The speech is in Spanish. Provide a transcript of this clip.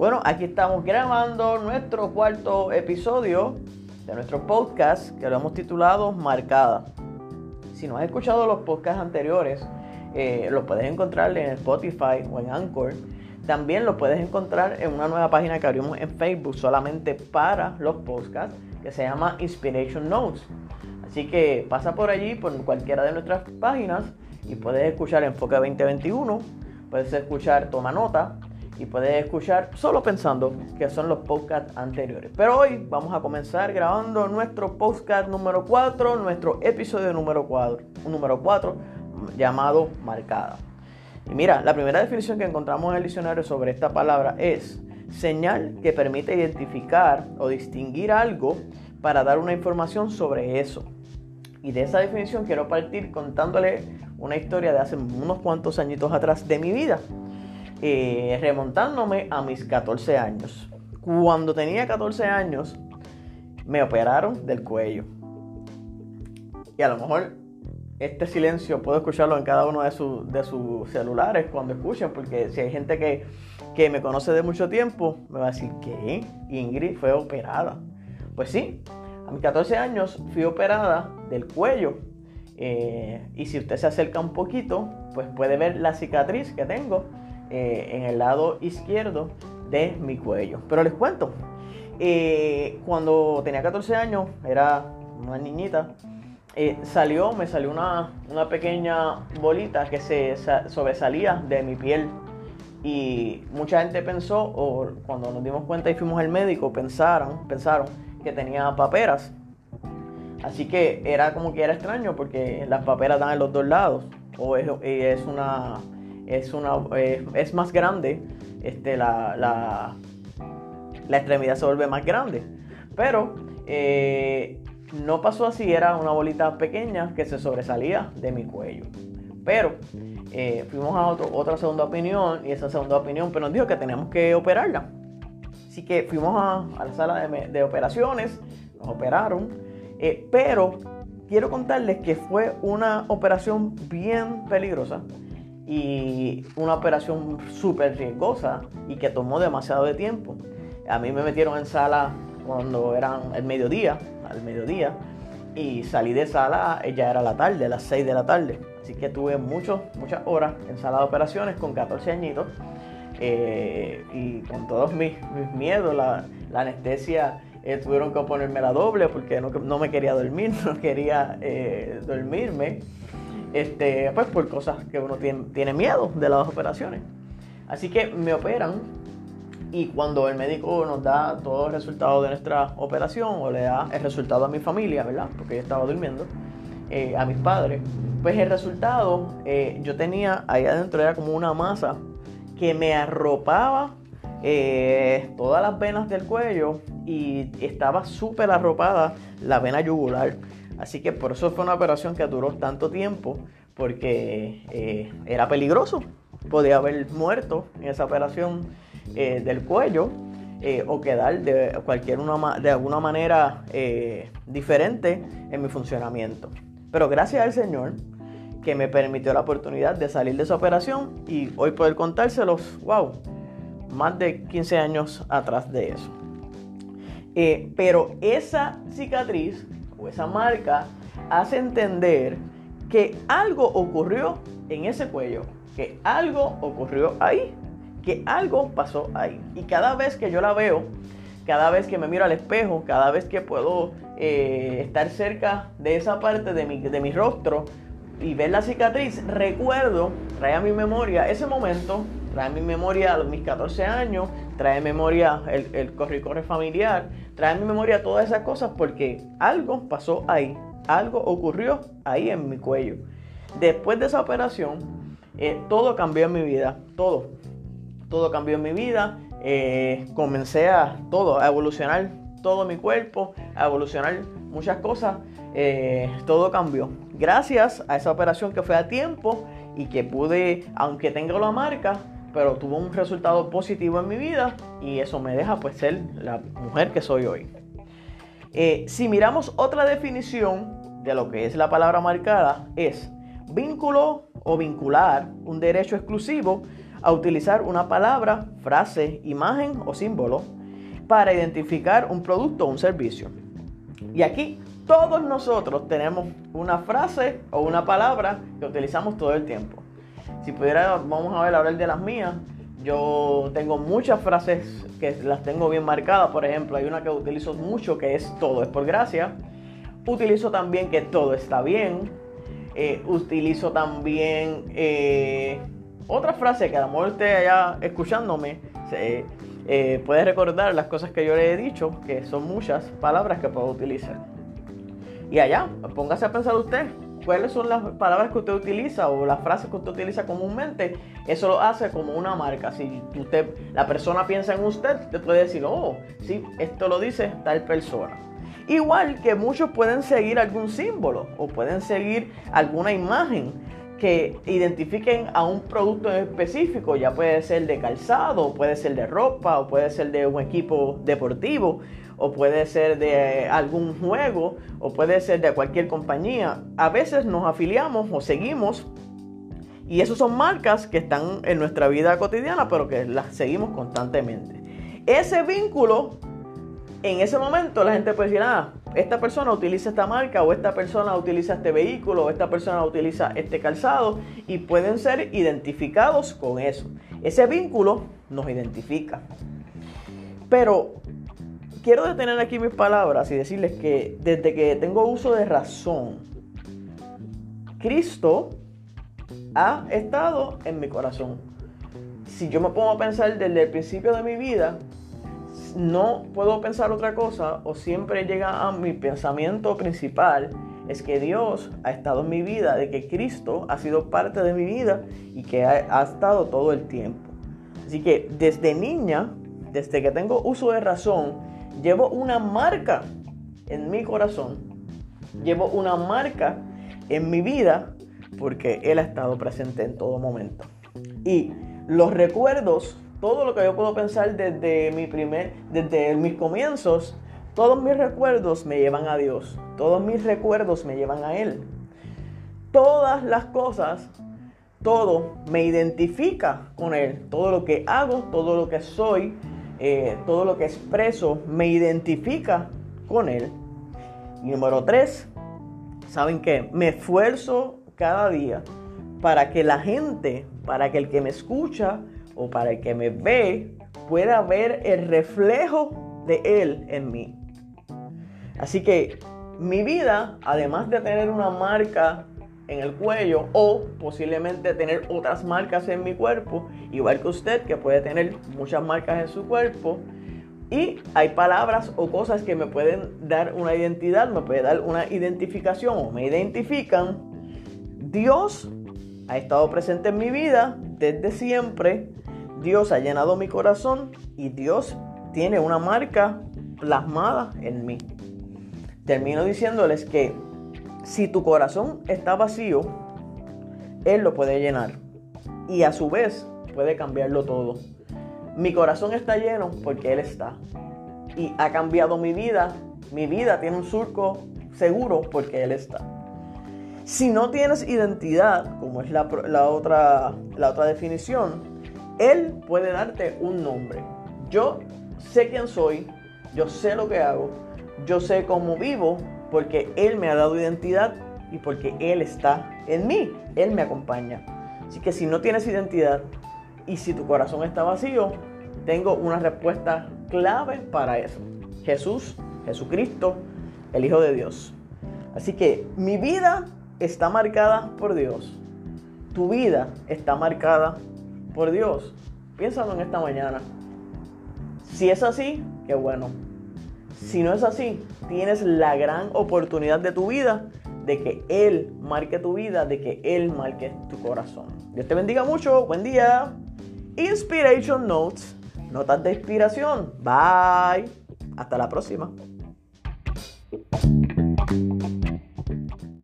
Bueno, aquí estamos grabando nuestro cuarto episodio de nuestro podcast que lo hemos titulado Marcada. Si no has escuchado los podcasts anteriores, eh, los puedes encontrar en Spotify o en Anchor. También lo puedes encontrar en una nueva página que abrimos en Facebook solamente para los podcasts que se llama Inspiration Notes. Así que pasa por allí, por cualquiera de nuestras páginas y puedes escuchar Enfoque 2021, puedes escuchar Toma Nota y puedes escuchar solo pensando que son los podcasts anteriores. Pero hoy vamos a comenzar grabando nuestro podcast número 4, nuestro episodio número 4, número 4 llamado Marcada. Y mira, la primera definición que encontramos en el diccionario sobre esta palabra es señal que permite identificar o distinguir algo para dar una información sobre eso. Y de esa definición quiero partir contándole una historia de hace unos cuantos añitos atrás de mi vida, eh, remontándome a mis 14 años. Cuando tenía 14 años, me operaron del cuello. Y a lo mejor este silencio puedo escucharlo en cada uno de, sus celulares cuando escuchen, porque si hay gente que, que me conoce de mucho tiempo, me va a decir, ¿qué? Ingrid fue operada. Pues sí, a mis 14 años fui operada del cuello. Eh, y si usted se acerca un poquito, pues puede ver la cicatriz que tengo eh, en el lado izquierdo de mi cuello. Pero les cuento, eh, cuando tenía 14 años, era una niñita, salió, me salió una, una, pequeña bolita que se sobresalía de mi piel. Y mucha gente pensó, o cuando nos dimos cuenta y fuimos al médico, pensaron, pensaron que tenía paperas. Así que era como que era extraño porque las paperas dan en los dos lados. O es, es una. Es una. Es, más grande. Este, la, la, la, extremidad se vuelve más grande. Pero eh, no pasó así, era una bolita pequeña que se sobresalía de mi cuello. Pero eh, fuimos a otra segunda opinión y esa segunda opinión pues, nos dijo que teníamos que operarla. Así que fuimos a, la sala de, operaciones, nos operaron, eh, pero quiero contarles que fue una operación bien peligrosa y una operación súper riesgosa y que tomó demasiado de tiempo. A mí me metieron en sala cuando eran el mediodía, al mediodía, y salí de sala, ya era la tarde, las 6 de la tarde. Así que tuve muchos, muchas horas en sala de operaciones con 14 añitos eh, y con todos mis, miedos, la, anestesia eh, tuvieron que ponerme la doble porque no, me quería dormir, no quería eh, dormirme, este, pues por cosas que uno tiene, tiene miedo de las operaciones. Así que me operan y cuando el médico nos da todo el resultado de nuestra operación o le da el resultado a mi familia, ¿verdad? Porque yo estaba durmiendo, a mis padres, pues el resultado yo tenía ahí adentro era como una masa que me arropaba eh, todas las venas del cuello y estaba súper arropada la vena yugular. Así que por eso fue una operación que duró tanto tiempo, porque eh, era peligroso. Podía haber muerto en esa operación eh, del cuello o quedar de, cualquier una, de alguna manera diferente en mi funcionamiento. Pero gracias al Señor, que me permitió la oportunidad de salir de esa operación y hoy poder contárselos, wow, más de 15 años atrás de eso. Eh, pero esa cicatriz o esa marca hace entender que algo ocurrió en ese cuello, que algo ocurrió ahí, que algo pasó ahí. Y cada vez que yo la veo, cada vez que me miro al espejo, cada vez que puedo eh, estar cerca de esa parte de mi, de mi rostro, y ver la cicatriz, recuerdo, trae a mi memoria ese momento, trae a mi memoria mis 14 años, trae a memoria el, el corre corre familiar, trae a mi memoria todas esas cosas porque algo pasó ahí, algo ocurrió ahí en mi cuello. Después de esa operación, eh, todo cambió en mi vida, todo, todo cambió en mi vida. Eh, comencé a todo, a evolucionar todo mi cuerpo, a evolucionar muchas cosas, eh, todo cambió. Gracias a esa operación que fue a tiempo y que pude, aunque tenga la marca, pero tuvo un resultado positivo en mi vida y eso me deja pues ser la mujer que soy hoy. Eh, si miramos otra definición de lo que es la palabra marcada, es vínculo o vincular un derecho exclusivo a utilizar una palabra, frase, imagen o símbolo para identificar un producto o un servicio. Y aquí todos nosotros tenemos una frase o una palabra que utilizamos todo el tiempo. Si pudiera, vamos a ver hablar de las mías. Yo tengo muchas frases que las tengo bien marcadas. Por ejemplo, hay una que utilizo mucho que es todo es por gracia. Utilizo también que todo está bien. Eh, utilizo también eh, otra frase que a lo mejor usted allá escuchándome eh, puede recordar las cosas que yo le he dicho, que son muchas palabras que puedo utilizar. Y allá, póngase a pensar usted, cuáles son las palabras que usted utiliza o las frases que usted utiliza comúnmente, eso lo hace como una marca. Si usted, la persona piensa en usted, usted puede decir, oh, sí, esto lo dice tal persona. Igual que muchos pueden seguir algún símbolo o pueden seguir alguna imagen que identifiquen a un producto específico, ya puede ser de calzado, puede ser de ropa, o puede ser de un equipo deportivo, o puede ser de algún juego, o puede ser de cualquier compañía. A veces nos afiliamos o seguimos y esas son marcas que están en nuestra vida cotidiana, pero que las seguimos constantemente. Ese vínculo, en ese momento la gente puede decir, ah, esta persona utiliza esta marca o esta persona utiliza este vehículo o esta persona utiliza este calzado y pueden ser identificados con eso. Ese vínculo nos identifica. Pero quiero detener aquí mis palabras y decirles que desde que tengo uso de razón, Cristo ha estado en mi corazón. Si yo me pongo a pensar desde el principio de mi vida, no puedo pensar otra cosa o siempre llega a mi pensamiento principal es que Dios ha estado en mi vida, de que Cristo ha sido parte de mi vida y que ha, estado todo el tiempo. Así que desde niña, desde que tengo uso de razón, llevo una marca en mi corazón, llevo una marca en mi vida porque Él ha estado presente en todo momento. Y los recuerdos todo lo que yo puedo pensar desde mi primer, desde mis comienzos, todos mis recuerdos me llevan a Dios. Todos mis recuerdos me llevan a Él. Todas las cosas, todo me identifica con Él. Todo lo que hago, todo lo que soy, eh, todo lo que expreso, me identifica con Él. Número tres, ¿saben qué? Me esfuerzo cada día para que la gente, para que el que me escucha, o para el que me ve pueda ver el reflejo de Él en mí. Así que mi vida, además de tener una marca en el cuello o posiblemente tener otras marcas en mi cuerpo, igual que usted que puede tener muchas marcas en su cuerpo, y hay palabras o cosas que me pueden dar una identidad, me puede dar una identificación o me identifican. Dios ha estado presente en mi vida desde siempre Dios ha llenado mi corazón y Dios tiene una marca plasmada en mí. Termino diciéndoles que si tu corazón está vacío, Él lo puede llenar y a su vez puede cambiarlo todo. Mi corazón está lleno porque Él está y ha cambiado mi vida. Mi vida tiene un surco seguro porque Él está. Si no tienes identidad, como es la, otra, la otra definición, él puede darte un nombre. Yo sé quién soy, yo sé lo que hago, yo sé cómo vivo, porque Él me ha dado identidad y porque Él está en mí, Él me acompaña. Así que si no tienes identidad y si tu corazón está vacío, tengo una respuesta clave para eso. Jesús, Jesucristo, el Hijo de Dios. Así que mi vida está marcada por Dios. Tu vida está marcada por Dios. Piénsalo en esta mañana. Si es así, qué bueno. Si no es así, tienes la gran oportunidad de tu vida de que Él marque tu vida, de que Él marque tu corazón. Dios te bendiga mucho. Buen día. Inspiration Notes. Notas de inspiración. Bye. Hasta la próxima.